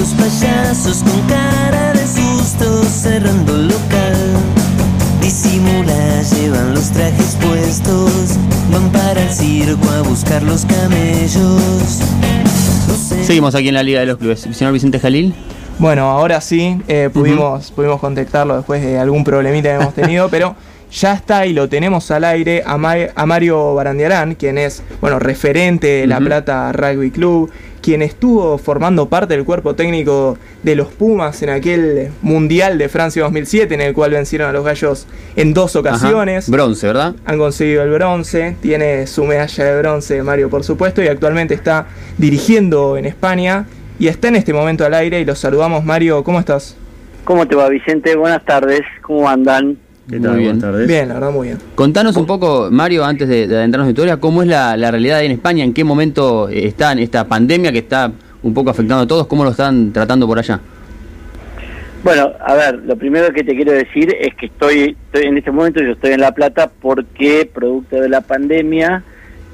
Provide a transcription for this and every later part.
dos payasos con cara de susto cerrando el local. Disimula, llevan los trajes puestos, van para el circo a buscar los camellos. No Seguimos aquí en la Liga de los Clubes. Señor Vicente Jalil. Bueno, ahora sí, eh, pudimos, pudimos contactarlo después de algún problemita que hemos tenido, pero ya está y lo tenemos al aire a, Ma- a Mario Barandiarán, quien es, bueno, referente de La Ujú. Plata Rugby Club, quien estuvo formando parte del cuerpo técnico de los Pumas en aquel Mundial de Francia 2007, en el cual vencieron a los Gallos en dos Ajá. ocasiones. Bronce, ¿verdad? Han conseguido el bronce, tiene su medalla de bronce Mario por supuesto y actualmente está dirigiendo en España y está en este momento al aire y los saludamos Mario, ¿cómo estás? ¿Cómo te va, Vicente? Buenas tardes. ¿Cómo andan? ¿Qué Muy tal? bien. Buenas tardes. Bien, la verdad muy bien. Contanos un poco, Mario, antes de, de adentrarnos en tu historia, cómo es la, la realidad ahí en España, en qué momento está en esta pandemia que está un poco afectando a todos, cómo lo están tratando por allá. Bueno, a ver, lo primero que te quiero decir es que estoy, estoy en este momento yo estoy en La Plata porque producto de la pandemia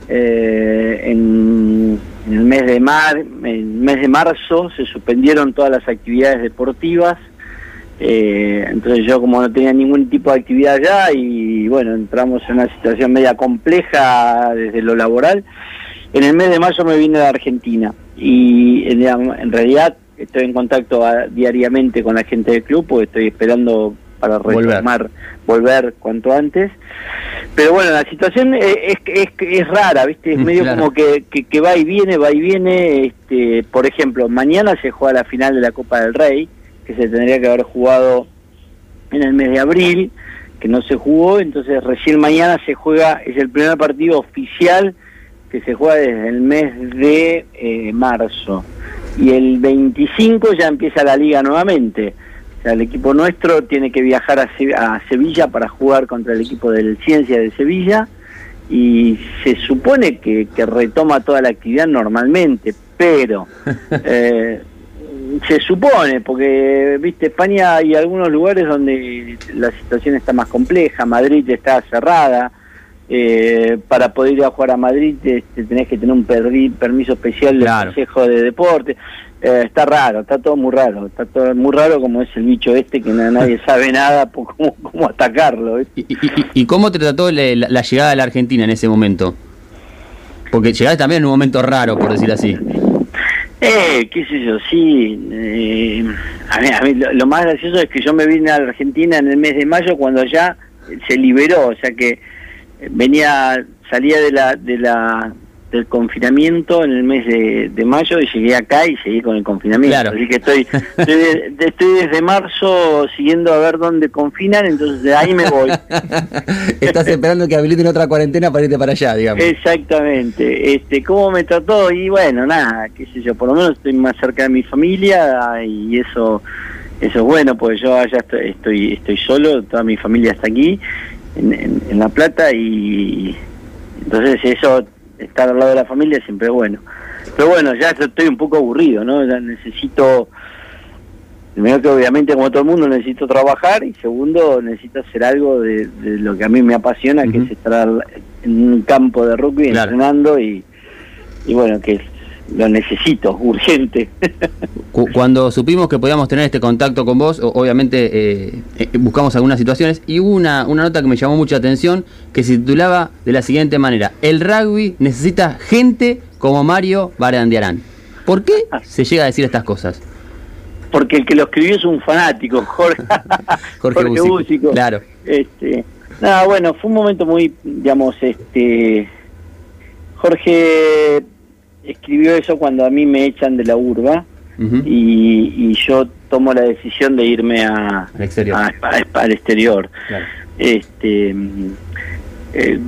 eh, en, en el mes de mar, en el mes de marzo se suspendieron todas las actividades deportivas. Eh, entonces yo como no tenía ningún tipo de actividad allá y bueno, entramos en una situación media compleja desde lo laboral. En el mes de mayo me vine de Argentina y en, en realidad estoy en contacto a- diariamente con la gente del club porque estoy esperando para retomar, volver, cuanto antes. Pero bueno, la situación es, es, es, es rara, ¿viste? Es Mm, medio claro. como que, que, que va y viene, va y viene. Este, por ejemplo, mañana se juega la final de la Copa del Rey, que se tendría que haber jugado en el mes de abril, que no se jugó, entonces recién mañana se juega, es el primer partido oficial que se juega desde el mes de eh, marzo. Y el 25 ya empieza la liga nuevamente. O sea, el equipo nuestro tiene que viajar a, a Sevilla para jugar contra el equipo del Ciencia de Sevilla y se supone que, que retoma toda la actividad normalmente, pero eh, se supone, porque, viste, España hay algunos lugares donde la situación está más compleja, Madrid está cerrada, eh, para poder ir a jugar a Madrid este, tenés que tener un perri- permiso especial del Claro. Consejo de Deporte, Eh, está raro, está todo muy raro, está todo muy raro como es el bicho este que na- nadie sabe nada por cómo, cómo atacarlo. ¿Y, y- y- y cómo te trató la, la- la llegada de la Argentina en ese momento? Porque llegaste también en un momento raro, por decir así. Eh, qué sé yo, sí. eh, a mí, a mí lo, lo más gracioso es que yo me vine a la Argentina en el mes de mayo cuando ya se liberó, o sea que venía, salía de la, de la del confinamiento en el mes de, de mayo y llegué acá y seguí con el confinamiento. Claro. Así que estoy, estoy, de- de- estoy desde marzo siguiendo a ver dónde confinan, entonces de ahí me voy. Estás esperando que habiliten otra cuarentena para irte para allá, digamos. Exactamente. Este, ¿Cómo me trató? Y bueno, nada, qué sé yo, por lo menos estoy más cerca de mi familia y eso eso es bueno, porque yo allá estoy estoy, estoy solo, toda mi familia está aquí, en, en- en La Plata, y entonces eso, estar al lado de la familia siempre es bueno. Pero bueno, ya estoy un poco aburrido, ¿no? Ya necesito... Primero que obviamente como todo el mundo necesito trabajar y segundo necesito hacer algo de, de lo que a mí me apasiona, que es estar en un campo de rugby Claro. entrenando y, y bueno, que lo necesito, urgente. Cu- Cuando supimos que podíamos tener este contacto con vos, obviamente eh, eh, buscamos algunas situaciones y hubo una, una nota que me llamó mucha atención que se titulaba de la siguiente manera: El rugby necesita gente como Mario Barandiarán. ¿Por qué se llega a decir estas cosas? Porque el que lo escribió es un fanático, Jorge, Jorge Búzico, claro. Este, nada, bueno, fue un momento muy, digamos, este, Jorge escribió eso cuando a mí me echan de la urba y, y yo tomo la decisión de irme a, Al exterior. a- a- al exterior. Claro. este eh,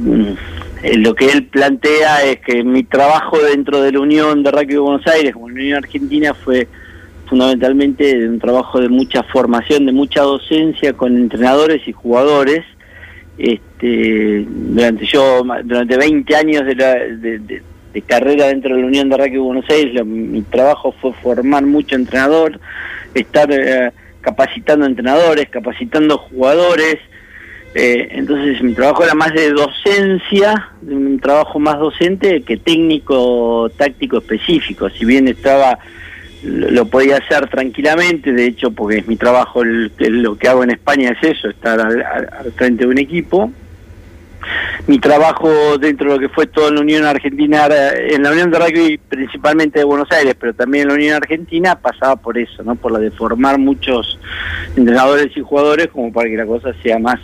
lo que él plantea es que mi trabajo dentro de la Unión de Rugby de Buenos Aires, como la Unión Argentina, fue fundamentalmente un trabajo de mucha formación, de mucha docencia con entrenadores y jugadores. Este, durante yo durante 20 años de, la, de, de- carrera dentro de la Unión de Rugby Buenos Aires, mi trabajo fue formar mucho entrenador, estar eh, capacitando entrenadores, capacitando jugadores, eh, entonces mi trabajo era más de docencia, un trabajo más docente que técnico, táctico específico. Si bien estaba lo, podía hacer tranquilamente, de hecho, porque es mi trabajo, el- el- lo que hago en España es eso, estar al frente de un equipo. Mi trabajo dentro de lo que fue toda la Unión Argentina, en la Unión de Rugby principalmente de Buenos Aires, pero también en la Unión Argentina, pasaba por eso, ¿no? Por la de formar muchos entrenadores y jugadores como para que la cosa sea más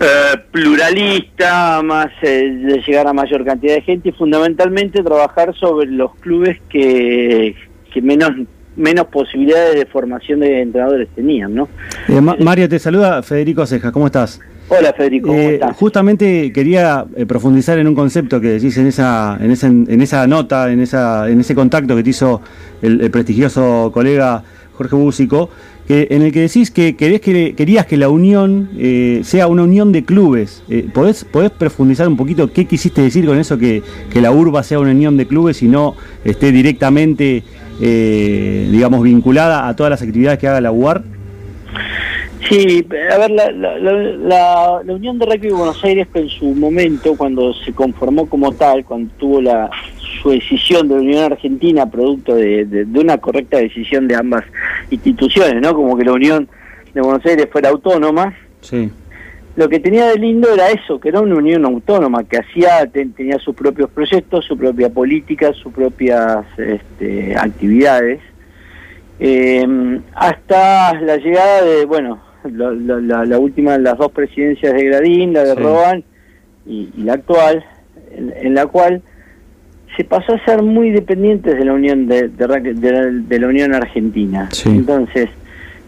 eh, pluralista, más eh, de llegar a mayor cantidad de gente y fundamentalmente trabajar sobre los clubes que, que menos menos posibilidades de formación de entrenadores tenían, ¿no? Eh, Ma- Mario, te saluda Federico Ceja, ¿cómo estás? Hola Federico, ¿cómo Eh, justamente quería eh, profundizar en un concepto que decís en esa, en esa, en esa nota, en, esa, en ese contacto que te hizo el, el prestigioso colega Jorge Búsico, que, en el que decís que, querés que querías que la unión eh, sea una unión de clubes. Eh, ¿podés, ¿Podés profundizar un poquito qué quisiste decir con eso, que, que la urba sea una unión de clubes y no esté directamente, eh, digamos, vinculada a todas las actividades que haga la UAR? Sí, a ver, la, la, la, la- Unión de Rugby de Buenos Aires en su momento, cuando se conformó como tal, cuando tuvo la su decisión de la Unión Argentina, producto de, de- de una correcta decisión de ambas instituciones, ¿no? Como que la Unión de Buenos Aires fuera autónoma, Sí. lo que tenía de lindo era eso, que era una unión autónoma, que hacía, ten- tenía sus propios proyectos, su propia política, sus propias este, actividades, Eh, hasta la llegada de, bueno, la, la- la- última, las dos presidencias de Gradín, la de Sí. Roban y, y la actual, en, en la cual se pasó a ser muy dependientes de la Unión de, de la, de la Unión Argentina. Sí. Entonces,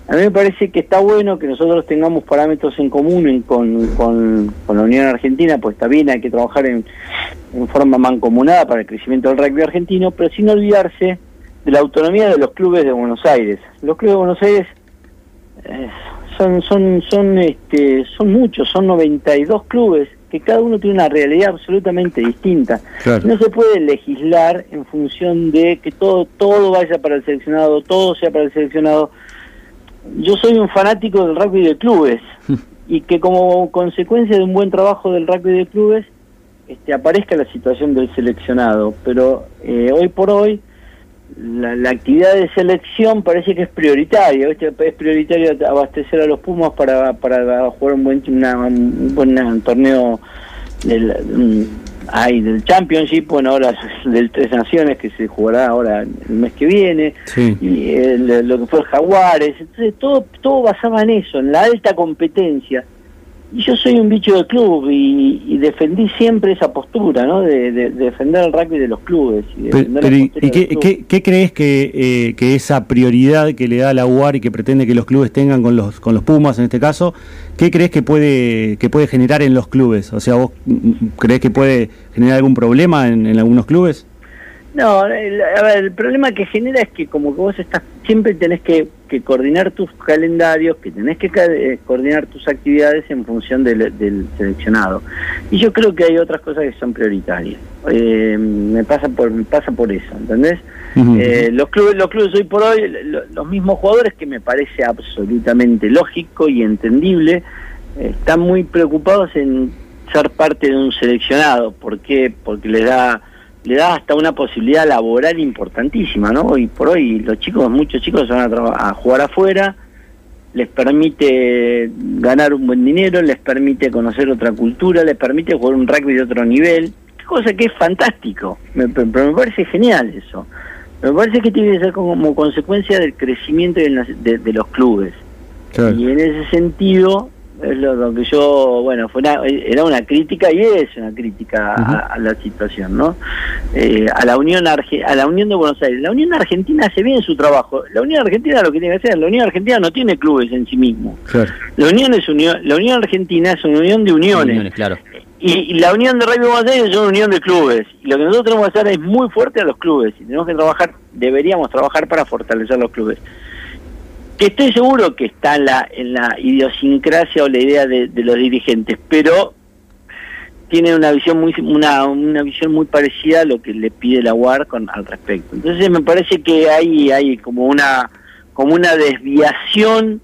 a mí me parece que está bueno que nosotros tengamos parámetros en común en- con, con, con la Unión Argentina, pues está bien, hay que trabajar en, en forma mancomunada para el crecimiento del rugby argentino, pero sin olvidarse de la autonomía de los clubes de Buenos Aires. Los clubes de Buenos Aires eh, son son son este son muchos, son 92 clubes que cada uno tiene una realidad absolutamente distinta. Claro. No se puede legislar en función de que todo todo vaya para el seleccionado, todo sea para el seleccionado. Yo soy un fanático del rugby de clubes y que como consecuencia de un buen trabajo del rugby de clubes este, aparezca la situación del seleccionado. Pero eh, hoy por hoy la, la actividad de selección parece que es prioritaria. ¿viste? Es prioritario abastecer a los Pumas para, para jugar un buen, una- un buen torneo del, mm, ay, del Championship, bueno, ahora del Tres Naciones que se jugará ahora el mes que viene Sí. y el- lo que fue el Jaguares, entonces todo, todo basaba en eso, en la alta competencia. Y yo soy un bicho de club y, y defendí siempre esa postura, ¿no? De, de- de defender el rugby de los clubes. Y, Pero, pero, ¿y qué, crees que, eh, que esa prioridad que le da la UAR y que pretende que los clubes tengan con los con los Pumas en este caso, qué crees que puede que puede generar en los clubes? O sea, ¿vos mm, mm, crees que puede generar algún problema en, en algunos clubes? No, el, a ver, el problema que genera es que como que vos estás, siempre tenés que, que coordinar tus calendarios, que tenés que eh, coordinar tus actividades en función del, del seleccionado. Y yo creo que hay otras cosas que son prioritarias. Eh, me pasa por me pasa por eso, ¿entendés? Eh, los clubes los clubes hoy por hoy, lo- los mismos jugadores, que me parece absolutamente lógico y entendible, están muy preocupados en ser parte de un seleccionado. ¿Por qué? Porque le da le da hasta una posibilidad laboral importantísima, ¿no? Hoy por hoy los chicos, muchos chicos se van a, jugar afuera, les permite ganar un buen dinero, les permite conocer otra cultura, les permite jugar un rugby de otro nivel, cosa que es fantástico, me, pero me parece genial eso. Me parece que tiene que ser como consecuencia del crecimiento de, de- de los clubes. Claro. Y en ese sentido, es lo, lo que yo, bueno, fue una- era una crítica y es una crítica a, a la situación, ¿no? Eh, a la Unión Arge- a la Unión de Buenos Aires. La Unión Argentina hace bien su trabajo. La Unión Argentina lo que tiene que hacer, la Unión Argentina no tiene clubes en sí mismo. Claro. La Unión es unión, la Unión Argentina es una unión de uniones. Uniones, claro. Y, y la unión de Rugby Buenos Aires es una unión de clubes. Y lo que nosotros tenemos que hacer es muy fuerte a los clubes. Y tenemos que trabajar, deberíamos trabajar para fortalecer los clubes. Que estoy seguro que está en la, en la idiosincrasia o la idea de, de los dirigentes, pero tiene una visión muy una, una visión muy parecida a lo que le pide la UAR con, al respecto. Entonces me parece que hay, hay como una como una desviación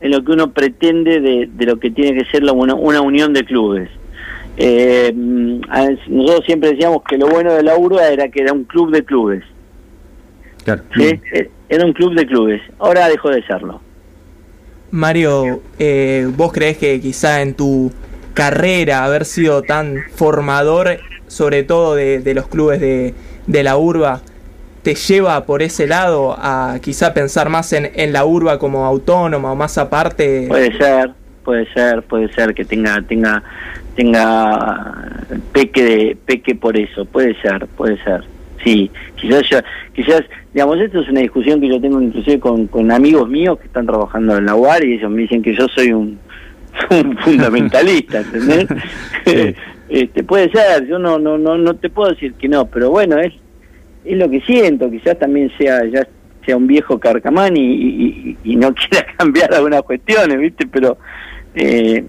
en lo que uno pretende de, lo que tiene que ser la, una, una unión de clubes. Eh, mm, nosotros siempre decíamos que lo bueno de la URBA era que era un club de clubes. Claro. ¿sí? Eh, Era un club de clubes, ahora dejó de serlo. Mario, eh, ¿vos crees que quizá en tu carrera haber sido tan formador, sobre todo de, de los clubes de, de la urba, te lleva por ese lado a quizá pensar más en, en la urba como autónoma o más aparte? Puede ser, puede ser, puede ser que tenga tenga tenga peque de, peque por eso, puede ser, puede ser. Sí, quizás yo, quizás, digamos, esto es una discusión que yo tengo inclusive con, con amigos míos que están trabajando en la UAR y ellos me dicen que yo soy un, un fundamentalista, ¿entendés? Sí. este, puede ser, yo no, no, no, no te puedo decir que no, pero bueno, es, es lo que siento, quizás también sea, ya sea un viejo carcamán y, y, y no quiera cambiar algunas cuestiones, ¿viste? Pero eh,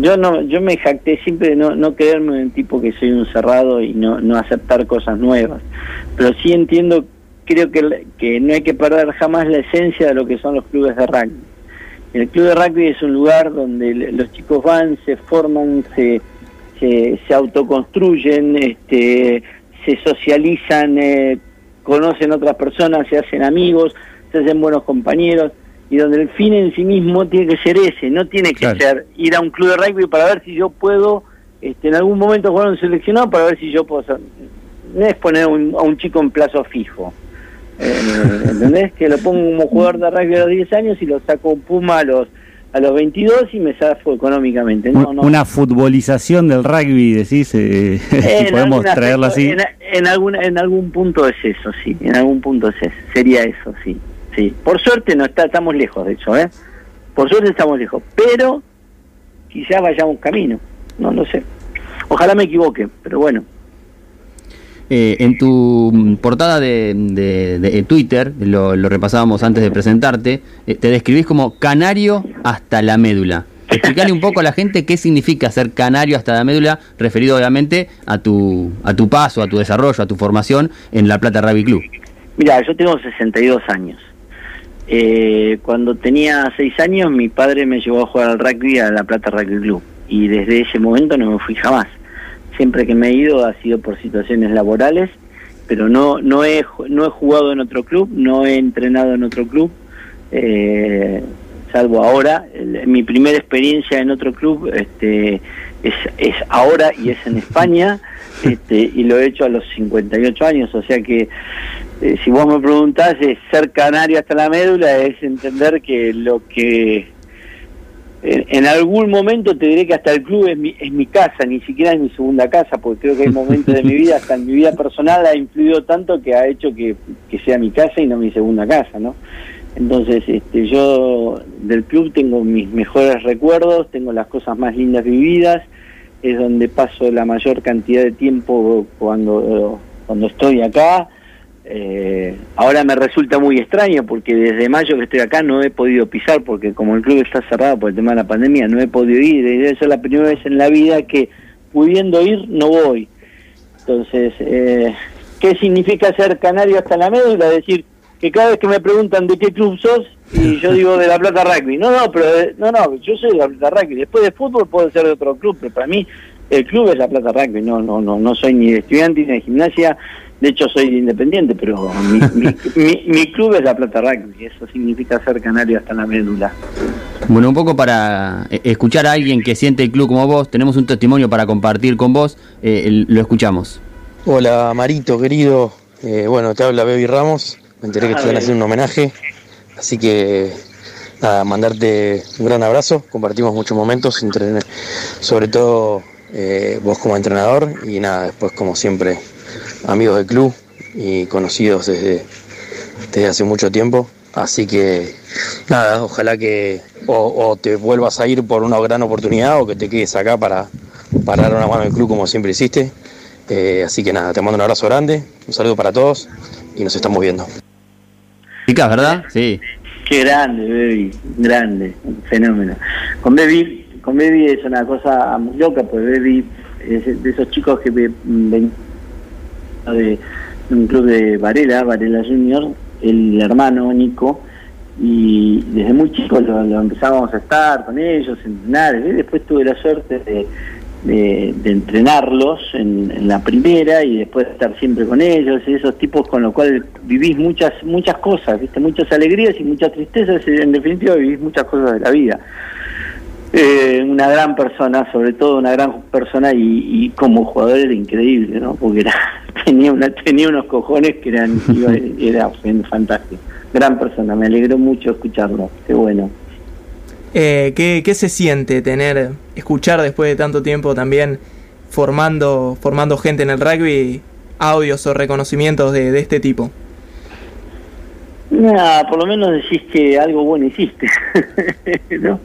yo no yo me jacté siempre de no, no creerme un tipo que soy un cerrado y no, no aceptar cosas nuevas. Pero sí entiendo creo que, que no hay que perder jamás la esencia de lo que son los clubes de rugby. El club de rugby es un lugar donde los chicos van se forman se se, se autoconstruyen este se socializan eh, conocen otras personas se hacen amigos se hacen buenos compañeros y donde el fin en sí mismo tiene que ser ese, no tiene que Claro. ser ir a un club de rugby para ver si yo puedo este, en algún momento jugar a un seleccionado para ver si yo puedo ser, no es poner un- a un chico en plazo fijo. Eh, ¿Entendés? Que lo pongo como jugador de rugby a los 10 años y lo saco Puma a los a los 22 y me zafo económicamente. No, no. Una futbolización del rugby, decís, eh, si podemos traerlo aspecto- así. En, en algún, en algún punto es eso, sí. En algún punto es eso. Sería eso, sí. Sí. Por suerte no está, estamos lejos de eso, ¿eh? Por suerte estamos lejos. Pero quizás vayamos camino. No lo sé. Ojalá me equivoque, pero bueno. Eh, en tu mm, portada de, de- de Twitter, lo, lo repasábamos antes de presentarte, eh, te describís como canario hasta la médula. Explicarle un poco a la gente qué significa ser canario hasta la médula, referido obviamente a tu, a tu paso, a tu desarrollo, a tu formación en La Plata Rugby Club. Mira, yo tengo 62 años. Eh, cuando tenía 6 años, mi padre me llevó a jugar al rugby a La Plata Rugby Club. Y desde ese momento no me fui jamás. Siempre que me he ido ha sido por situaciones laborales, pero no, no, he, no he jugado en otro club, no he entrenado en otro club. Eh, salvo ahora, El- mi primera experiencia en otro club este, es, es ahora y es en España, este, y lo he hecho a los 58 años, o sea que eh, si vos me preguntás, es ser canario hasta la médula es entender que lo que en, algún momento te diré que hasta el club es mi, es mi casa, ni siquiera es mi segunda casa, porque creo que hay momentos de mi vida, hasta en mi vida personal ha influido tanto que ha hecho que, que sea mi casa y no mi segunda casa, ¿no? Entonces, este, yo del club tengo mis mejores recuerdos, tengo las cosas más lindas vividas, es donde paso la mayor cantidad de tiempo cuando, cuando estoy acá. Eh, ahora me resulta muy extraño porque desde mayo que estoy acá no he podido pisar porque como el club está cerrado por el tema de la pandemia no he podido ir. y Esa es la primera vez en la vida que pudiendo ir no voy. Entonces, eh, ¿qué significa ser canario hasta la médula? Decir que cada vez que me preguntan de qué club sos y yo digo de la Plata Rugby. No, no, pero eh, no, no, yo soy de la Plata Rugby. Después de fútbol puedo ser de otro club, pero para mí el club es la Plata Rugby. No, no, no, no soy ni de estudiante ni de gimnasia. De hecho soy de independiente, pero mi, mi, mi- mi club es la Plata Rugby. Eso significa ser canario hasta la médula. Bueno, un poco para eh, escuchar a alguien que siente el club como vos, tenemos un testimonio para compartir con vos, eh, lo escuchamos. Hola Marito, querido. Eh, bueno, te habla Baby Ramos. Me enteré que te están haciendo un homenaje. Así que, nada, mandarte un gran abrazo. Compartimos muchos momentos, entre- sobre todo eh, vos como entrenador y nada, después como siempre, amigos del club y conocidos desde, desde hace mucho tiempo. Así que, nada, ojalá que o, o te vuelvas a ir por una gran oportunidad o que te quedes acá para, para dar una mano al club como siempre hiciste. Eh, así que nada, te mando un abrazo grande, un saludo para todos y nos estamos viendo. Chicas, ¿verdad? Sí. Qué grande, Baby, grande, un fenómeno. Con Baby, con Baby es una cosa muy loca, pues Baby es de esos chicos que ve- ven de un club de Varela, Varela Junior, el hermano Nico, y desde muy chico lo, lo empezábamos a estar con ellos, entrenar, después tuve la suerte de, de, entrenarlos en, en la primera y después estar siempre con ellos, y esos tipos con los cuales vivís muchas muchas cosas, viste muchas alegrías y muchas tristezas, y en definitiva vivís muchas cosas de la vida. Eh, una gran persona, sobre todo una gran persona y, y como jugador era increíble, ¿no? Porque era, tenía una, tenía unos cojones que eran iba- era fantástico. Gran persona, me alegró mucho escucharlo, qué bueno. Eh, ¿qué, qué se siente tener, escuchar después de tanto tiempo también formando, formando gente en el rugby, audios o reconocimientos de, de este tipo? Nada, por lo menos decís que algo bueno hiciste, ¿no?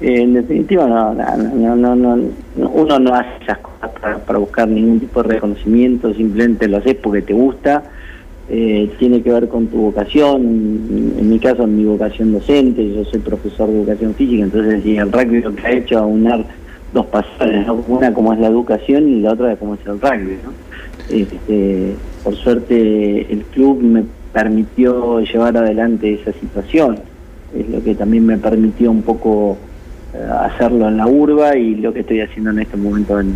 Eh, en definitiva, no, no, no, no, no, no, uno no hace esas cosas para, para buscar ningún tipo de reconocimiento, simplemente lo haces porque te gusta, eh, tiene que ver con tu vocación, en mi caso mi vocación docente, yo soy profesor de educación física, entonces sí, el rugby lo que ha hecho es aunar dos pasiones, ¿no? una como es la educación y la otra como es el rugby, ¿no? Este, por suerte el club me permitió llevar adelante esa situación, es lo que también me permitió un poco hacerlo en la urba y lo que estoy haciendo en este momento en,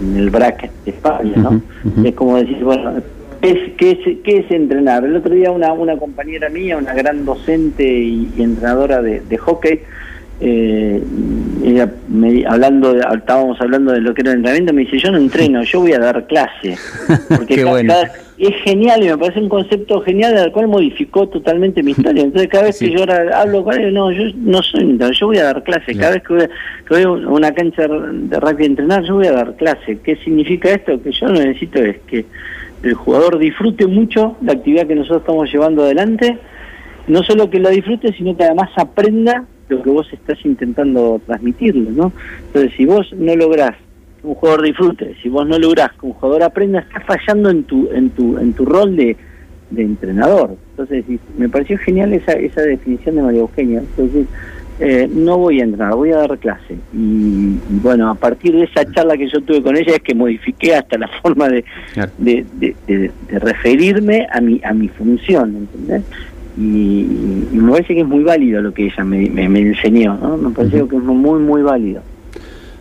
en el BRAC de España, ¿no? Es como decir, bueno, ¿qué es, qué es, qué es entrenar? El otro día una, una compañera mía, una gran docente y, y entrenadora de, de hockey, eh, ella me, hablando de- estábamos hablando de lo que era el entrenamiento, me dice, yo no entreno, yo voy a dar clase. Porque Qué bueno. cada- es genial y me parece un concepto genial al cual modificó totalmente mi historia. Entonces cada vez Sí. que yo ahora hablo con él, no, yo no soy yo voy a dar clase. Cada vez que voy, a- que voy a una cancha de rugby a entrenar, yo voy a dar clase. ¿Qué significa esto? Que yo necesito es que el jugador disfrute mucho la actividad que nosotros estamos llevando adelante, no solo que la disfrute, sino que además aprenda lo que vos estás intentando transmitirle, ¿no? Entonces, si vos no lográs que un jugador disfrute, si vos no lográs que un jugador aprenda, estás fallando en tu en tu en tu rol de, de entrenador. Entonces, me pareció genial esa esa definición de María Eugenia. Entonces, eh, no voy a entrenar, voy a dar clase. Y, y bueno, a partir de esa charla que yo tuve con ella es que modifiqué hasta la forma de, Claro. de, de- de- de referirme a mi a mi función, ¿entendés? Y, y me parece que es muy válido lo que ella me, me, me enseñó, ¿no? Me parece que es muy, muy válido.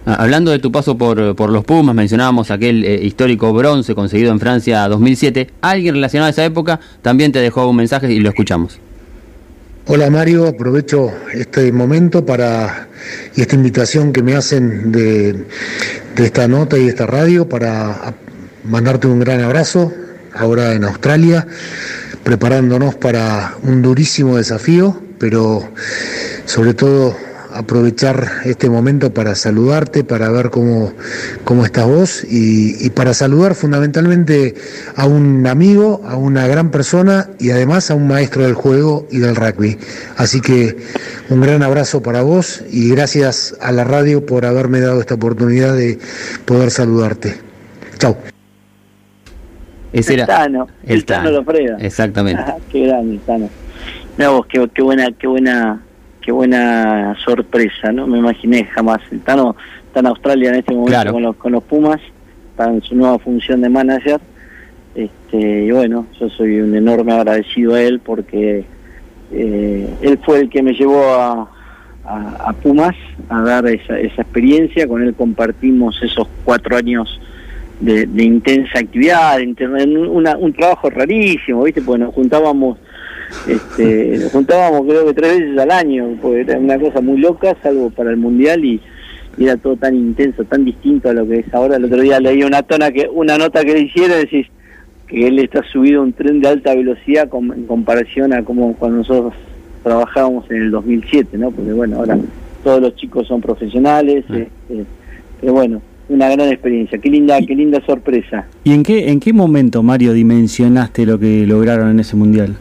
Ah, Hablando de tu paso por, por los Pumas, mencionábamos aquel eh, histórico bronce conseguido en Francia 2007. Alguien relacionado a esa época también te dejó un mensaje y lo escuchamos. Hola Mario, aprovecho este momento para y esta invitación que me hacen de, de esta nota y de esta radio para mandarte un gran abrazo ahora en Australia, preparándonos para un durísimo desafío, pero sobre todo aprovechar este momento para saludarte, para ver cómo, cómo estás vos y, y para saludar fundamentalmente a un amigo, a una gran persona y además a un maestro del juego y del rugby. Así que un gran abrazo para vos y gracias a la radio por haberme dado esta oportunidad de poder saludarte. Chao. Ese El era Tano, el, el Tano Tano. Exactamente. Ajá, qué grande el Tano. Mirá vos, qué, qué buena, qué buena, qué buena sorpresa, ¿no? Me imaginé jamás. Está en Australia en este momento Claro. con los con los Pumas, está en su nueva función de manager. Este, y bueno, yo soy un enorme agradecido a él porque eh, él fue el que me llevó a, a, a Pumas a dar esa, esa experiencia, con él compartimos esos cuatro años de, de intensa actividad, de una- un trabajo rarísimo, ¿viste? Porque nos juntábamos, este, nos juntábamos creo que tres veces al año, porque era una cosa muy loca, salvo para el Mundial y, y era todo tan intenso, tan distinto a lo que es ahora. El otro día leí una, tona que, una nota que le hicieron, decís que él está subido a un tren de alta velocidad en comparación a como cuando nosotros trabajábamos en el 2007, ¿no? Porque bueno, ahora todos los chicos son profesionales, este, pero bueno, una gran experiencia, qué linda, qué linda sorpresa. ¿Y en qué, en qué momento, Mario, dimensionaste lo que lograron en ese mundial?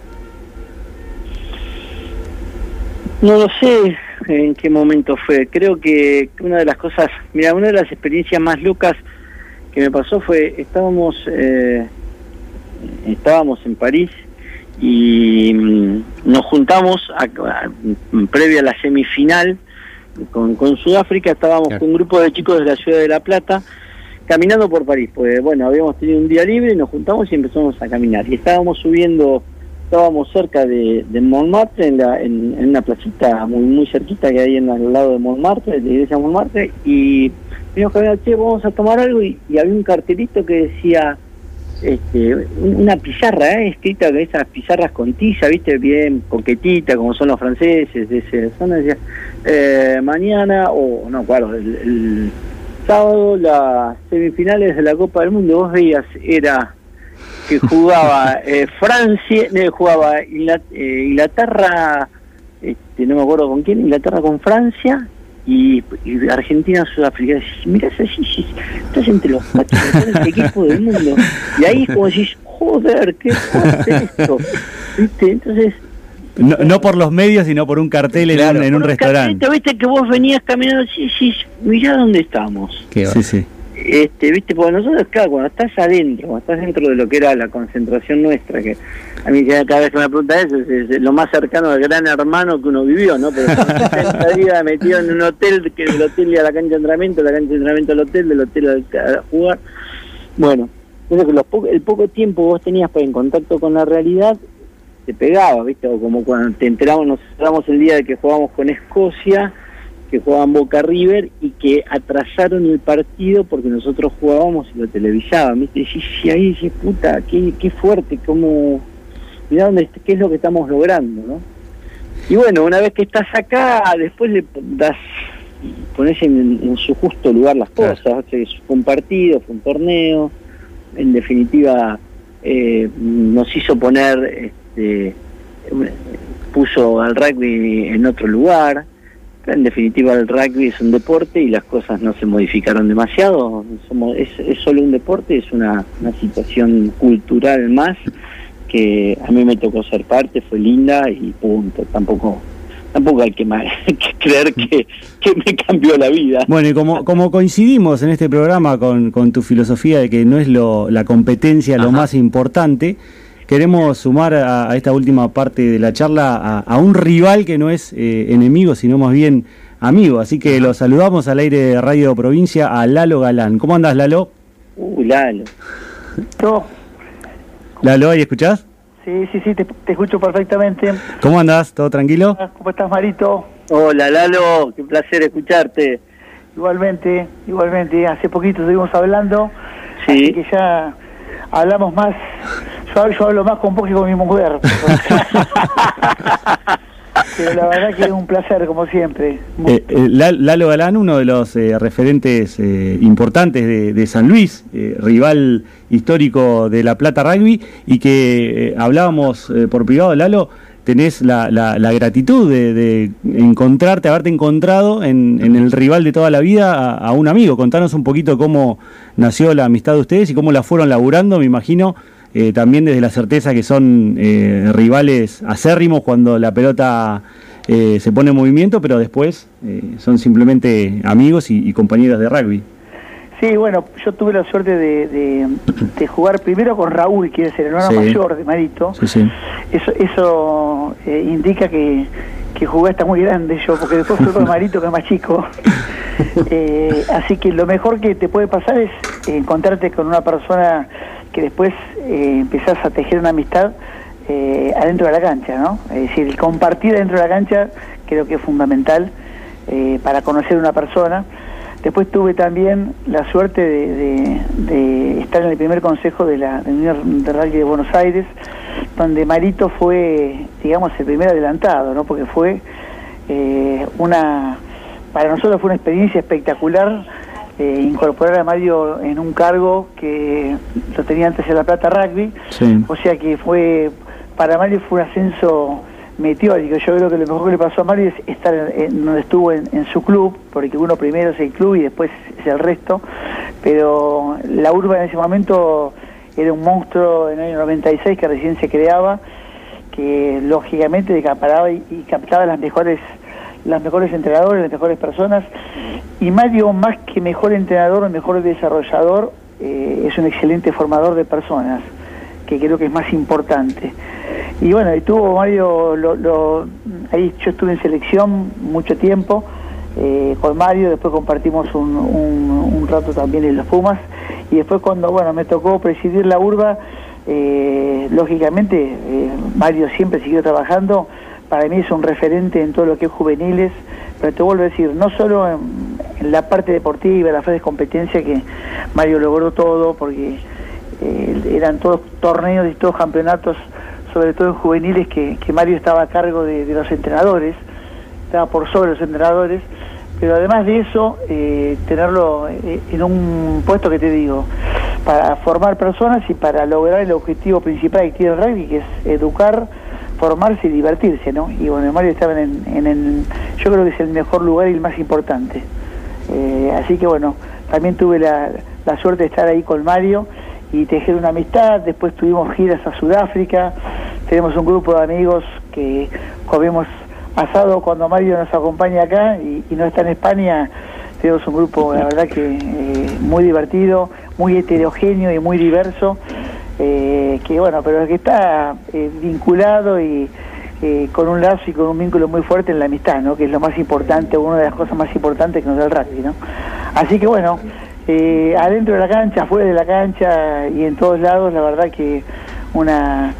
No lo sé en qué momento fue. Creo que una de las cosas, mira, una de las experiencias más locas que me pasó fue estábamos eh, estábamos en París y mm, nos juntamos a- a- previa a la semifinal con, con Sudáfrica estábamos Claro. con un grupo de chicos de la ciudad de La Plata caminando por París, pues bueno, habíamos tenido un día libre y nos juntamos y empezamos a caminar y estábamos subiendo estábamos cerca de, Montmartre, en, la, en, una placita muy muy cerquita que hay en, al lado de Montmartre, de la iglesia Montmartre, y vimos que che, vamos a tomar algo, y, había un cartelito que decía, este, una pizarra ¿eh? escrita de esas pizarras con tiza, viste, bien coquetita, como son los franceses, de esa zona, decía, eh, mañana, o no, claro, el, el sábado, las semifinales de la Copa del Mundo, vos veías, era que jugaba eh, Francia, no, jugaba eh, Inglaterra, este, no me acuerdo con quién, Inglaterra con Francia y, y Argentina Sudáfrica. Mirá, sí, sí, estás entre los cuatro mejores equipos del mundo. Y ahí como decís, joder, qué fuerte esto. ¿Viste? Entonces, No, no por los medios, sino por un cartel en, un, en un restaurante. viste que vos venías caminando, sí, sí, mirá dónde estamos. Qué Sí, sí. Este, viste, porque nosotros, claro, cuando estás adentro, cuando estás dentro de lo que era la concentración nuestra, que a mí cada vez que me pregunta eso, es, es lo más cercano al gran hermano que uno vivió, ¿no? Pero son 60 días metido en un hotel, que del hotel y a la cancha de entrenamiento, de la cancha de entrenamiento al hotel, del hotel al- a jugar. Bueno, entonces que los po- el poco tiempo vos tenías para en contacto con la realidad, te pegaba, ¿viste? O como cuando te enteramos, nos enteramos el día de que jugábamos con Escocia, que jugaban Boca River y que atrasaron el partido porque nosotros jugábamos y lo televisaban, ¿viste? Y ahí dices, puta, qué, qué fuerte, cómo... Mirá dónde, qué es lo que estamos logrando, ¿no? Y bueno, una vez que estás acá, después le das, pones en, en su justo lugar las Claro. cosas, o sea, fue un partido, fue un torneo, en definitiva eh, nos hizo poner, este, puso al rugby en otro lugar, en definitiva el rugby es un deporte y las cosas no se modificaron demasiado, Somos, es, es solo un deporte, es una, una situación cultural más que a mí me tocó ser parte, fue linda y punto, tampoco tampoco hay que, ma- que creer que, que me cambió la vida. Bueno, y como, como coincidimos en este programa con, con tu filosofía de que no es lo, la competencia lo más importante, queremos sumar a, a esta última parte de la charla a, a un rival que no es eh, enemigo, sino más bien amigo. Así que lo saludamos al aire de Radio Provincia a Lalo Galán. ¿Cómo andas, Lalo? Uy, Lalo. Yo, Lalo, ¿ahí escuchás? sí, sí, sí, te, te escucho perfectamente. ¿Cómo andás? ¿Todo tranquilo? ¿Cómo estás, Marito? Hola, Lalo, qué placer escucharte. Igualmente, igualmente. Hace poquito estuvimos hablando, Sí. así que ya hablamos más. Yo, yo hablo más con vos que con mi mujer. Pero la verdad que es un placer, como siempre. Eh, eh, La- Lalo Galán, uno de los eh, referentes eh, importantes de, de San Luis, eh, rival histórico de La Plata Rugby, y que eh, hablábamos eh, por privado, Lalo, tenés la, la- la gratitud de, de encontrarte, haberte encontrado en, en el rival de toda la vida a, a un amigo. Contanos un poquito cómo nació la amistad de ustedes y cómo la fueron laburando, me imagino. Eh, también desde la certeza que son eh, rivales acérrimos cuando la pelota eh, se pone en movimiento, pero después eh, son simplemente amigos y, y compañeros de rugby. Sí, bueno, yo tuve la suerte de, de- de jugar primero con Raúl, que es el hermano Sí. mayor de Marito. Sí, sí. Eso, eso indica que, que jugué hasta muy grande yo, porque después fui con Marito, que es más chico. Así que lo mejor que te puede pasar es encontrarte con una persona que después eh, empezás a tejer una amistad eh, adentro de la cancha, ¿no? Es decir, el compartir adentro de la cancha creo que es fundamental eh, para conocer una persona. Después tuve también la suerte de, de- estar en el primer consejo de la Unión de Rugby de Buenos Aires, donde Marito fue, digamos, el primer adelantado, ¿no? Porque fue eh, una, para nosotros fue una experiencia espectacular eh, incorporar a Mario en un cargo que lo tenía antes en La Plata Rugby, Sí. o sea que fue, para Mario fue un ascenso meteórico. Yo creo que lo mejor que le pasó a Mario es estar en, donde estuvo en, en su club, porque uno primero es el club y después es el resto. Pero la urba en ese momento era un monstruo en el año 96 que recién se creaba, que lógicamente acaparaba y, y captaba las mejores las mejores entrenadores, las mejores personas. Y Mario, más que mejor entrenador o mejor desarrollador, eh, es un excelente formador de personas, que creo que es más importante. Y bueno, y tuvo Mario, lo, lo- ahí yo estuve en selección mucho tiempo eh, con Mario, después compartimos un, rato también en los Pumas, y después cuando bueno me tocó presidir la urba, Eh, lógicamente, eh, Mario siempre siguió trabajando, para mí es un referente en todo lo que es juveniles, pero te vuelvo a decir, no solo en, la parte deportiva, en la fase de competencia, que Mario logró todo, porque eh, eran todos torneos y todos campeonatos, sobre todo en juveniles, que, que Mario estaba a cargo de, de los entrenadores, estaba por sobre los entrenadores, pero además de eso, eh, tenerlo eh, en un puesto que te digo, para formar personas y para lograr el objetivo principal que tiene el rugby, que es educar, formarse y divertirse, ¿no? Y bueno, Mario estaba en, en el, yo creo que es el mejor lugar y el más importante. Eh, así que bueno, también tuve la, la suerte de estar ahí con Mario y tejer una amistad, después tuvimos giras a Sudáfrica, tenemos un grupo de amigos que comemos asado cuando Mario nos acompaña acá y, no está en España, tenemos un grupo, la verdad que eh, muy divertido, muy heterogéneo y muy diverso, eh, que bueno, pero que está eh, vinculado y eh, con un lazo y con un vínculo muy fuerte en la amistad, ¿no? que es lo más importante, una de las cosas más importantes que nos da el rugby. ¿no? Así que bueno, eh, adentro de la cancha, afuera de la cancha y en todos lados, la verdad que una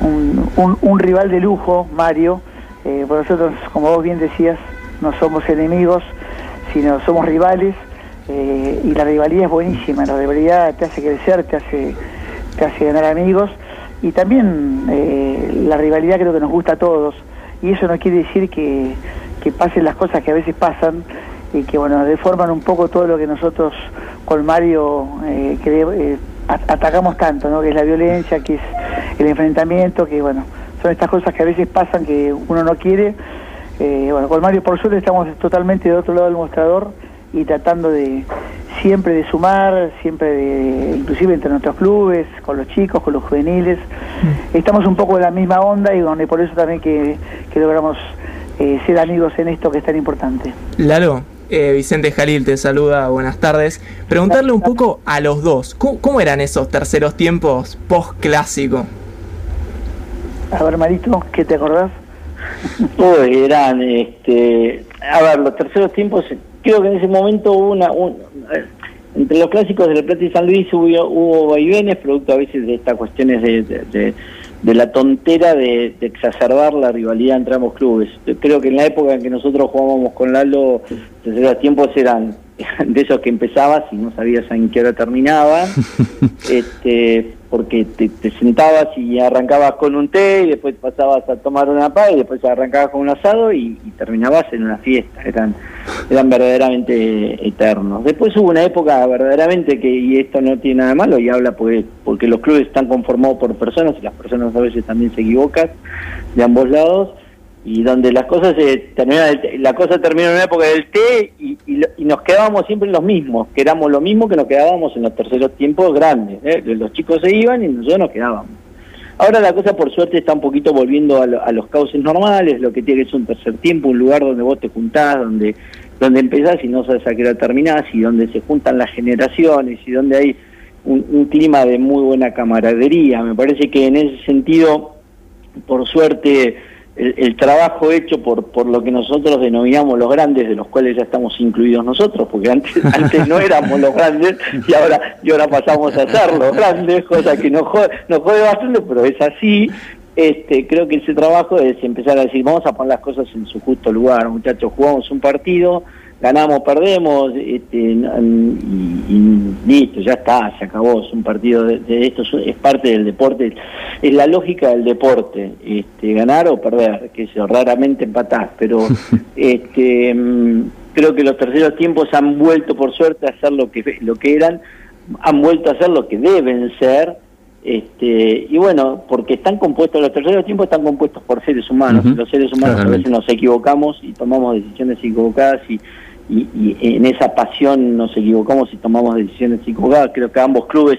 un, un, un rival de lujo, Mario. Eh, por nosotros, como vos bien decías, no somos enemigos, sino somos rivales. Y la rivalidad es buenísima, la rivalidad te hace crecer, te hace, hace ganar amigos. Y también eh, la rivalidad creo que nos gusta a todos. Y eso no quiere decir que, que pasen las cosas que a veces pasan y que bueno deforman un poco todo lo que nosotros con Mario eh, que, eh, atacamos tanto, ¿no? que es la violencia, que es el enfrentamiento, que bueno, son estas cosas que a veces pasan que uno no quiere. Eh, bueno, con Mario por suerte estamos totalmente de otro lado del mostrador y tratando de siempre de sumar, siempre de, inclusive entre nuestros clubes, con los chicos, con los juveniles. Estamos un poco en la misma onda y donde por eso también que, que logramos eh, ser amigos en esto que es tan importante. Lalo, eh, Vicente Jalil te saluda, buenas tardes. Preguntarle un poco a los dos, ¿cómo, cómo eran esos terceros tiempos post-clásico? A ver, Marito, ¿qué te acordás? Pues eran, este, a ver, los terceros tiempos, creo que en ese momento hubo una, un- eh, entre los clásicos de La Plata y San Luis hubo, hubo vaivenes, producto a veces de estas cuestiones de, de- la tontera de, exacerbar la rivalidad entre ambos clubes. Creo que en la época en que nosotros jugábamos con Lalo, los terceros tiempos eran de esos que empezabas y no sabías en qué hora terminaban, este, porque te, te sentabas y arrancabas con un té y después pasabas a tomar una paz y después arrancabas con un asado y, y terminabas en una fiesta, eran, eran verdaderamente eternos. Después hubo una época verdaderamente que, y esto no tiene nada de malo, y habla porque, porque los clubes están conformados por personas y las personas a veces también se equivocan de ambos lados, y donde las cosas se terminan, la cosa terminó en una época del té y, y, y nos quedábamos siempre los mismos, que éramos lo mismo que nos quedábamos en los terceros tiempos grandes, ¿eh? los chicos se iban y nosotros nos quedábamos. Ahora la cosa por suerte está un poquito volviendo a, lo- a los cauces normales, lo que tiene que es un tercer tiempo, un lugar donde vos te juntás, donde, donde empezás y no sabes a qué hora terminás, y donde se juntan las generaciones, y donde hay un clima de muy buena camaradería. Me parece que en ese sentido, por suerte, el, el trabajo hecho por, por lo que nosotros denominamos los grandes, de los cuales ya estamos incluidos nosotros, porque antes, antes no éramos los grandes y ahora, y ahora pasamos a ser los grandes, cosa que nos jode, nos jode bastante, pero es así. Este, creo que ese trabajo es empezar a decir, vamos a poner las cosas en su justo lugar, muchachos, jugamos un partido, ganamos, perdemos, este, n- y, y listo, ya está, se acabó, es un partido de, de esto, es- parte del deporte, es la lógica del deporte, este, ganar o perder, que eso, raramente empatás, pero este, mm, creo que los terceros tiempos han vuelto por suerte a ser lo que, lo que eran, han vuelto a ser lo que deben ser, este, y bueno, porque están compuestos, los terceros tiempos están compuestos por seres humanos, los seres humanos a veces nos equivocamos y tomamos decisiones equivocadas y, y, y en esa pasión nos equivocamos y tomamos decisiones equivocadas. Creo que ambos clubes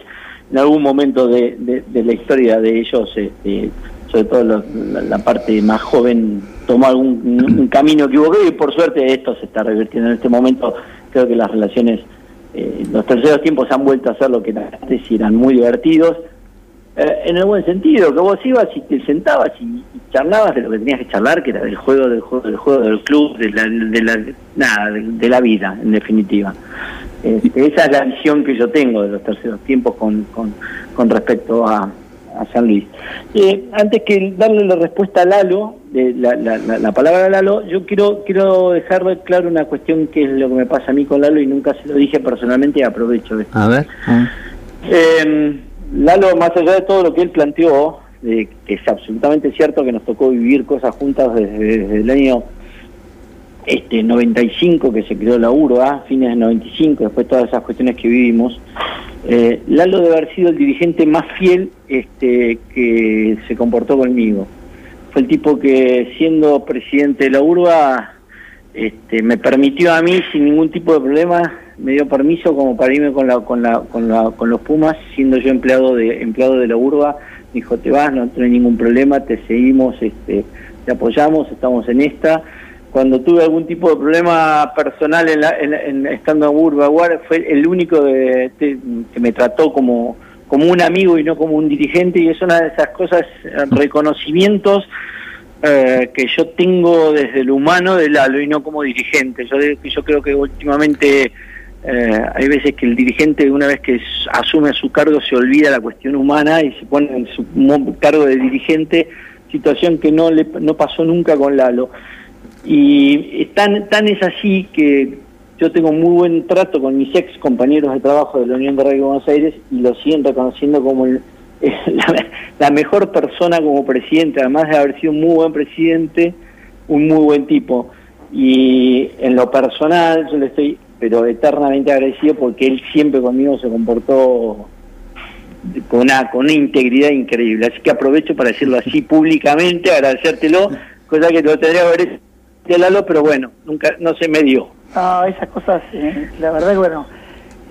en algún momento de, de- la historia de ellos, este, sobre todo la, parte más joven, tomó algún un, camino equivocado y por suerte esto se está revirtiendo en este momento. Creo que las relaciones, eh, los terceros tiempos han vuelto a ser lo que antes y eran muy divertidos. Eh, en el buen sentido, que vos ibas y te sentabas y, y charlabas de lo que tenías que charlar, que era del juego, del juego, del juego, del club, de la, de la, nada, de, de la vida, en definitiva. Este, esa es la visión que yo tengo de los terceros tiempos con, con, con respecto a, a San Luis. Eh, antes que darle la respuesta a Lalo, de la, la, la, palabra a Lalo, yo quiero quiero dejar claro una cuestión que es lo que me pasa a mí con Lalo y nunca se lo dije personalmente y aprovecho esto. A ver. Eh, Lalo, más allá de todo lo que él planteó, que es absolutamente cierto que nos tocó vivir cosas juntas desde, el año este 95 que se creó la URBA, fines del 95, después todas esas cuestiones que vivimos, eh, Lalo debe haber sido el dirigente más fiel este, que se comportó conmigo. Fue el tipo que siendo presidente de la URBA este, me permitió a mí sin ningún tipo de problema, me dio permiso como para irme con, la, con, la, con, la, con los Pumas, siendo yo empleado de, empleado de la URBA, me dijo te vas, no, hay ningún problema, te seguimos, este, te apoyamos, estamos en esta cuando tuve algún tipo de problema personal en, estando en Urba fue el único que me trató como, como un amigo y no como un dirigente y es una de esas cosas, reconocimientos eh, que yo tengo desde el humano de Lalo y no como dirigente. Yo, yo creo que últimamente eh, hay veces que el dirigente una vez que asume su cargo se olvida la cuestión humana y se pone en su cargo de dirigente, situación que no, le, no pasó nunca con Lalo. Y tan, tan es así que yo tengo muy buen trato con mis ex compañeros de trabajo de la Unión de Radio Buenos Aires y lo siguen reconociendo como la, mejor persona como presidente, además de haber sido un muy buen presidente, un muy buen tipo. Y en lo personal yo le estoy pero eternamente agradecido porque él siempre conmigo se comportó con una, con una integridad increíble. Así que aprovecho para decirlo así públicamente, agradecértelo, cosa que te lo tendría que haber Lalo, pero bueno, nunca no se me dio. Ah, esas cosas, eh, la verdad que bueno,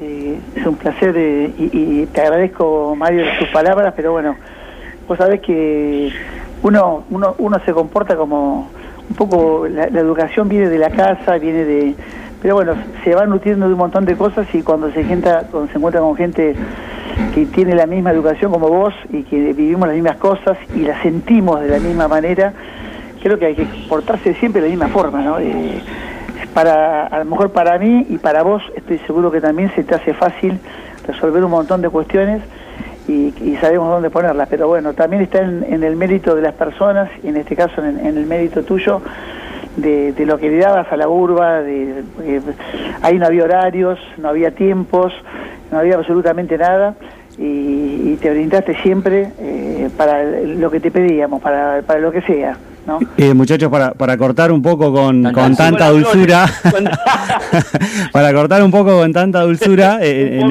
eh, es un placer eh, y, te agradezco, Mario, tus palabras, pero bueno, vos sabés que uno, uno, uno se comporta como un poco, la, educación viene de la casa, viene de... Pero bueno, se va nutriendo de un montón de cosas y cuando se, cuando se encuentra con gente que tiene la misma educación como vos y que vivimos las mismas cosas y las sentimos de la misma manera, creo que hay que portarse siempre de la misma forma, ¿no? Eh, para, a lo mejor para mí y para vos estoy seguro que también se te hace fácil resolver un montón de cuestiones y, sabemos dónde ponerlas, pero bueno, también está en, el mérito de las personas, y en este caso en, el mérito tuyo, de, lo que le dabas a la urba, de, ahí no había horarios, no había tiempos, no había absolutamente nada. Y, te brindaste siempre eh, para lo que te pedíamos, para, para lo que sea. Eh, muchachos, para, para cortar un poco con, tanta dulzura, para cortar un poco con tanta dulzura, eh, eh,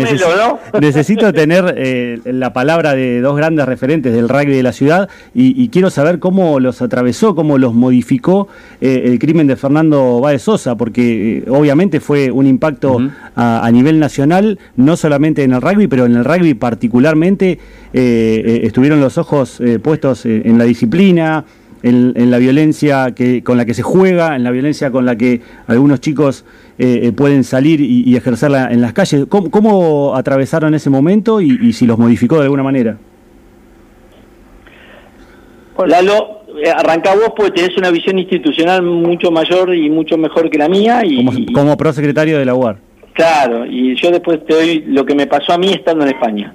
necesito, tener la palabra de dos grandes referentes del rugby de la ciudad y, quiero saber cómo los atravesó, cómo los modificó el crimen de Fernando Báez Sosa, porque obviamente fue un impacto a, nivel nacional, no solamente en el rugby, pero en el rugby particularmente estuvieron los ojos puestos en la disciplina, en, la violencia que, con la que se juega, en la violencia con la que algunos chicos eh, eh, pueden salir y, ejercerla en las calles. ¿Cómo, atravesaron ese momento y, si los modificó de alguna manera? Lalo, eh, arranca vos porque tenés una visión institucional mucho mayor y mucho mejor que la mía. Y, como, como prosecretario de la UAR. Claro, y yo después te doy lo que me pasó a mí estando en España.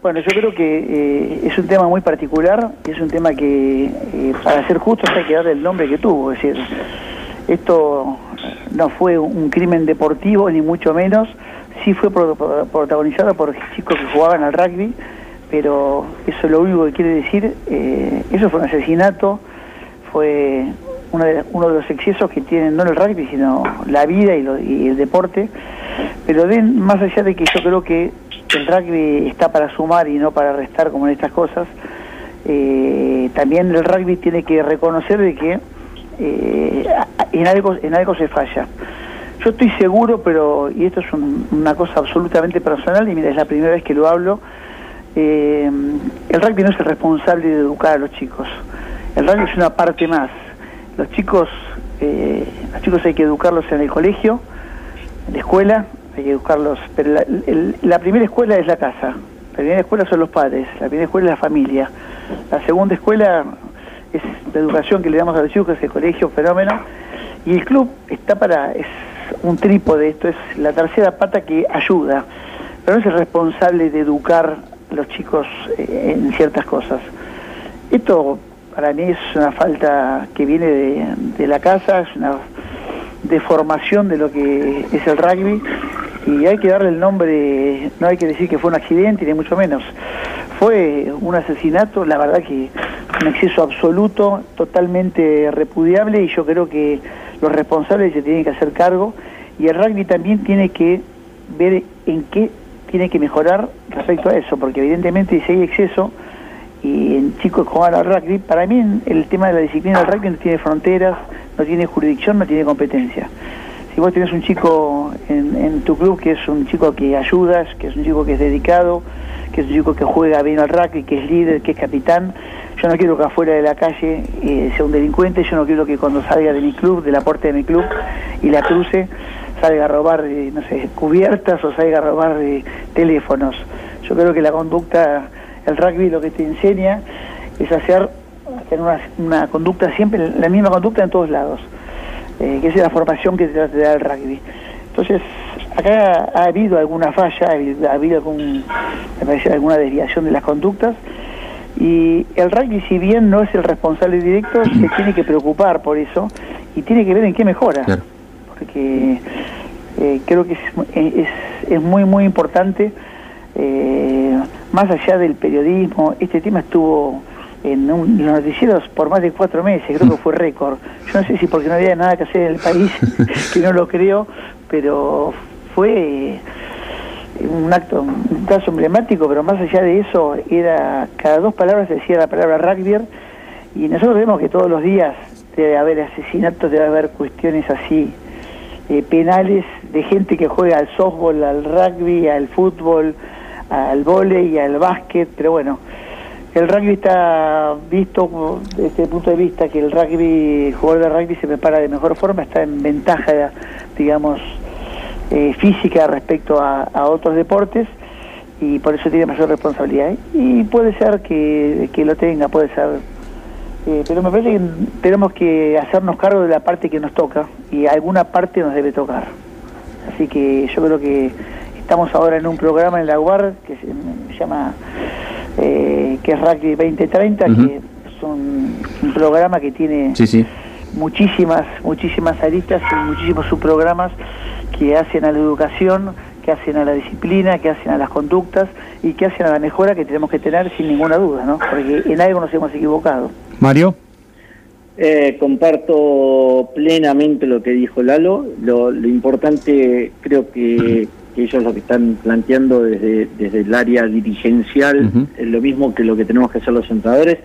Bueno, yo creo que eh, es un tema muy particular, es un tema que, eh, para ser justos, hay que darle el nombre que tuvo. Es decir, esto no fue un crimen deportivo, ni mucho menos, sí fue protagonizado por chicos que jugaban al rugby, pero eso es lo único que quiere decir, eh, eso fue un asesinato, fue uno de, uno de los excesos que tienen no el rugby, sino la vida y, y el deporte, pero den, más allá de que yo creo que el rugby está para sumar y no para restar como en estas cosas, eh, también el rugby tiene que reconocer de que eh, en, algo, en algo se falla. Yo estoy seguro, pero, y esto es una cosa absolutamente personal, y mira, es la primera vez que lo hablo, eh, el rugby no es el responsable de educar a los chicos. El rugby es una parte más. Los chicos, los chicos hay que educarlos en el colegio, en la escuela, hay que educarlos. Pero la, primera escuela es la casa, la primera escuela son los padres, la primera escuela es la familia, la segunda escuela es la educación que le damos a los chicos, el colegio, fenómeno, y el club está para, es un trípode, esto es la tercera pata que ayuda, pero no es el responsable de educar los chicos eh, en ciertas cosas. Esto para mí es una falta que viene de la casa, es una deformación de lo que es el rugby y hay que darle el nombre, no hay que decir que fue un accidente ni mucho menos. Fue un asesinato, la verdad que un exceso absoluto, totalmente repudiable y yo creo que los responsables se tienen que hacer cargo y el rugby también tiene que ver en qué tiene que mejorar respecto a eso, porque evidentemente si hay exceso y en chicos juegan al rugby, para mí el tema de la disciplina del rugby no tiene fronteras, no tiene jurisdicción, no tiene competencia. Si vos tenés un chico en, en tu club que es un chico que ayudas, que es un chico que es dedicado, que es un chico que juega bien al rugby, que es líder, que es capitán, yo no quiero que afuera de la calle eh, sea un delincuente, yo no quiero que cuando salga de mi club, de la puerta de mi club y la cruce, salga a robar, eh, no sé, cubiertas o salga a robar eh, teléfonos. Yo creo que la conducda, el rugby lo que te enseña es hacer una, una conducta siempre, la misma conducta en todos lados, eh, que es la formación que te da el rugby. Entonces, acá ha habido alguna falla, ha habido, ha habido algún, me parece, alguna desviación de las conductas, y el rugby, si bien no es el responsable directo, se tiene que preocupar por eso y tiene que ver en qué mejora. Claro. Porque eh, creo que es, es, es muy, muy importante, eh, más allá del periodismo, este tema estuvo en, un- los noticieros por más de cuatro meses, creo que fue récord. Yo no sé si porque no había nada que hacer en el país, que no lo creo, pero fue eh, un acto, un caso emblemático, pero más allá de eso, era cada dos palabras se decía la palabra rugby, y nosotros vemos que todos los días debe haber asesinatos, debe haber cuestiones así eh, penales de gente que juega al softball, al rugby, al fútbol, al vóley al básquet, pero bueno, el rugby está visto desde el punto de vista que el rugby, el jugador de rugby se prepara de mejor forma, está en ventaja, digamos, eh, física respecto a, otros deportes y por eso tiene mayor responsabilidad. Y puede ser que, que lo tenga, puede ser. Eh, pero me parece que tenemos que hacernos cargo de la parte que nos toca y alguna parte nos debe tocar. Así que yo creo que estamos ahora en un programa en la UAR que se llama eh, que es Rugby 2030, Ujú. que es un, un programa que tiene Sí, sí. muchísimas, muchísimas aristas y muchísimos subprogramas que hacen a la educación, que hacen a la disciplina, que hacen a las conductas y que hacen a la mejora que tenemos que tener sin ninguna duda, ¿no? Porque en algo nos hemos equivocado. Mario. Eh, comparto plenamente lo que dijo Lalo. Lo, lo importante, creo que, que ellos lo que están planteando desde, desde el área dirigencial, es lo mismo que lo que tenemos que hacer los entrenadores,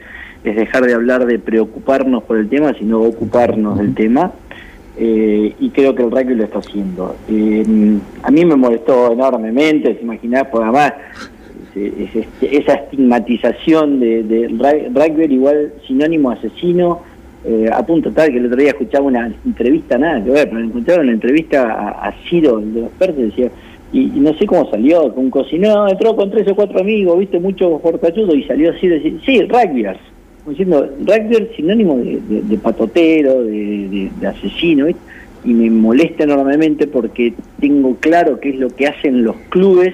es dejar de hablar de preocuparnos por el tema, sino ocuparnos del tema. Eh, y creo que el rugby lo está haciendo. Eh, a mí me molestó enormemente, se imaginás, porque además es- es este- esa estigmatización de, de ru- rugby igual sinónimo asesino, eh, a punto tal que el otro día escuchaba una entrevista, nada que ver, pero escuchaba una entrevista a, a Ciro, el de los Pertes, decía, y, no sé cómo salió, con un cocinero, entró con tres o cuatro amigos, viste, mucho fortachudo, y salió así, decir, sí, rugbyers, diciendo, rugby sinónimo de, de- de patotero, de, de- de asesino, y me molesta enormemente porque tengo claro qué es lo que hacen los clubes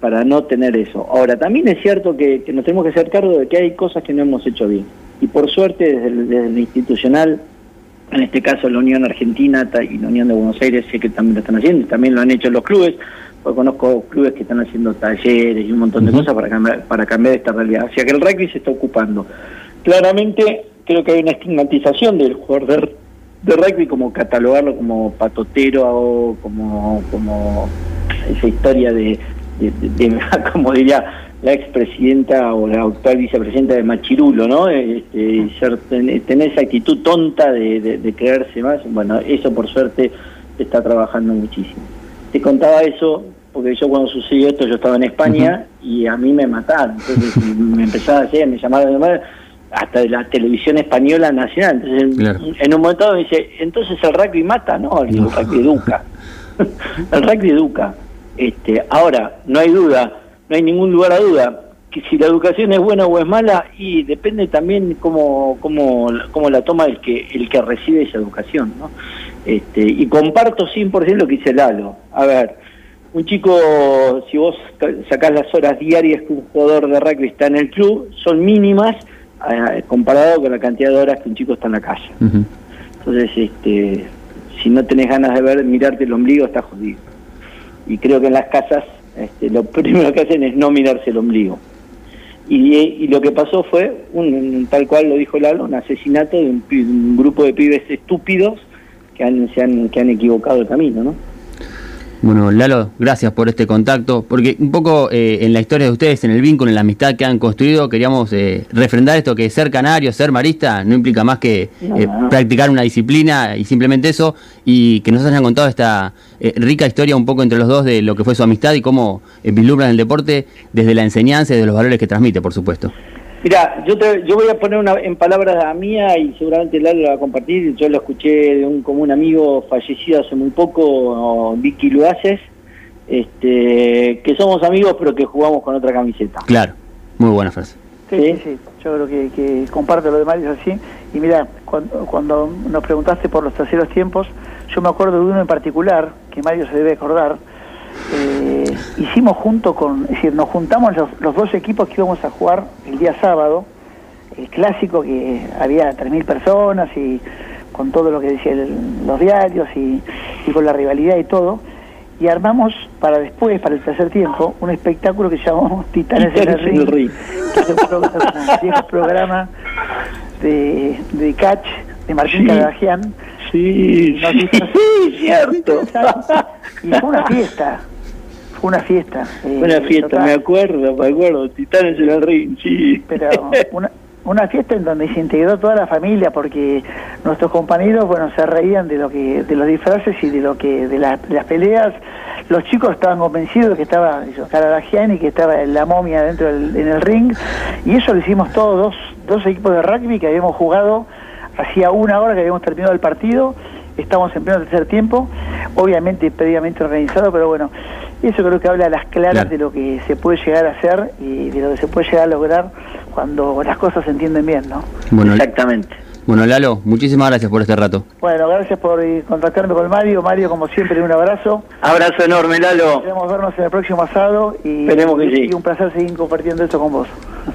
para no tener eso. Ahora, también es cierto que, nos tenemos que hacer cargo de que hay cosas que no hemos hecho bien. Y por suerte, desde, el- institucional, en este caso la Unión Argentina y la Unión de Buenos Aires, sé que también lo están haciendo, y también lo han hecho los clubes, porque conozco clubes que están haciendo talleres y un montón de cosas para cambiar, para cambiar esta realidad. O sea que el rugby se está ocupando. Claramente, creo que hay una estigmatización del jugador de, de rugby, como catalogarlo como patotero o como, como esa historia de, de- de- de- como diría la expresidenta o la actual vicepresidenta de Machirulo, ¿no? Este, ser- ten- tener esa actitud tonta de, de- de creerse más. Bueno, eso por suerte se está trabajando muchísimo. Te contaba eso porque yo cuando sucedió esto yo estaba en España y a mí me mataron. Entonces me empezaba a decir, me llamaron de llamar hasta de la televisión española nacional. Entonces Claro. en un momento me dice, entonces el rugby mata, no, el rugby educa. el rugby educa. Este, ahora, no hay duda, no hay ningún lugar a duda, que si la educación es buena o es mala, y depende también cómo, cómo, cómo la toma el que, el que recibe esa educación, ¿no? Este, y comparto 100% lo que dice Lalo. A ver, un chico, si vos sacás las horas diarias que un jugador de rugby está en el club, son mínimas eh, comparado con la cantidad de horas que un chico está en la calle. Ujú. Entonces, este, si no tenés ganas de ver, mirarte el ombligo, estás jodido. Y creo que en las casas este, lo primero que hacen es no mirarse el ombligo. Y, y lo que pasó fue, un, tal cual lo dijo Lalo, un asesinato de un, pi- un grupo de pibes estúpidos que han, se han, que han equivocado el camino, ¿no? Bueno, Lalo, gracias por este contacto, porque un poco eh, en la historia de ustedes, en el vínculo, en la amistad que han construido, queríamos eh, refrendar esto que ser canario, ser marista, no implica más que No, eh, no. practicar una disciplina y simplemente eso, y que nos hayan contado esta eh, rica historia un poco entre los dos de lo que fue su amistad y cómo eh, vislumbran el deporte desde la enseñanza y de los valores que transmite, por supuesto. Mira, yo te, yo voy a poner una, en palabras a mía y seguramente Lalo la va a compartir. Yo lo escuché de un común amigo fallecido hace muy poco, Vicky Luaces, este, que somos amigos pero que jugamos con otra camiseta. Claro, muy buena frase. Sí, ¿Sí? sí. Yo creo que, que comparto lo de Mario es así. Y mira, cuando, cuando nos preguntaste por los terceros tiempos, yo me acuerdo de uno en particular, que Mario se debe acordar. Eh, hicimos junto con, es decir, nos juntamos los, los dos equipos que íbamos a jugar el día sábado, el clásico que había 3.000 personas y con todo lo que decían los diarios y, y con la rivalidad y todo. Y armamos para después, para el tercer tiempo, un espectáculo que llamamos Titanes en el Titanes en el Ring, Ring. que es un programa, un programa de, de catch de Martín Sí. Sí, sí, disfraz- cierto. Y fue una fiesta, una fiesta. eh, Buena fiesta, total. me acuerdo, me acuerdo. Titanes en el ring, sí. pero una, una fiesta en donde se integró toda la familia porque nuestros compañeros bueno se reían de lo que de los disfraces y de lo que de, la- de las peleas los chicos estaban convencidos de que estaba eso, Caradagian y que estaba la momia dentro del, en el ring y eso lo hicimos todos dos, dos equipos de rugby que habíamos jugado hacía una hora que habíamos terminado el partido estamos en pleno tercer tiempo obviamente previamente organizado pero bueno eso creo que habla a las claras Claro. de lo que se puede llegar a hacer y de lo que se puede llegar a lograr cuando las cosas se entienden bien, ¿no? Bueno, Exactamente. bueno, Lalo, muchísimas gracias por este rato. Bueno, gracias por eh, contactarme con Mario. Mario, como siempre, un abrazo. Abrazo enorme, Lalo. Queremos vernos en el próximo asado y, Esperemos que y- sí. y un placer seguir compartiendo esto con vos.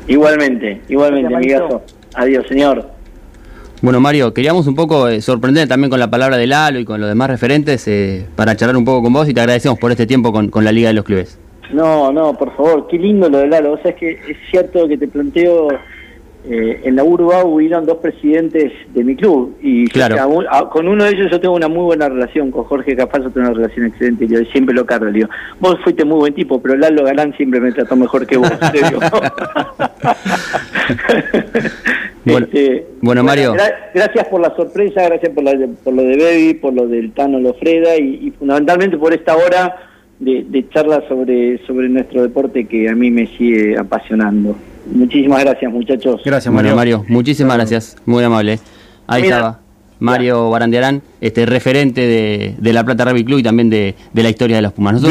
Igualmente, igualmente, Gracias, amigazo. Adiós, señor. Bueno, Mario, queríamos un poco eh, sorprender también con la palabra de Lalo y con los demás referentes eh, para charlar un poco con vos y te agradecemos por este tiempo con, con la Liga de los Clubes. No, no, por favor, qué lindo lo de Lalo. O sea, es que es cierto que te planteo, eh, en la urba hubieron dos presidentes de mi club y yo, Claro. a un- a- con uno de ellos yo tengo una muy buena relación, con Jorge Capazo tengo una relación excelente yo siempre lo cargo. Le digo, vos fuiste muy buen tipo, pero Lalo Galán siempre me trató mejor que vos. Bueno, Este, bueno, Mario. gra- gracias por la sorpresa, gracias por, la, por lo de Baby, por lo del Tano Lofreda y, y fundamentalmente por esta hora de, de charla sobre, sobre nuestro deporte que a mí me sigue apasionando. Muchísimas gracias, muchachos. Gracias, Bueno, Mario. Mario, muchísimas gracias, muy amable. Ahí Mira. estaba Mario Barandiarán, este referente de, de La Plata Rugby Club y también de, de la historia de los Pumas. Nosotros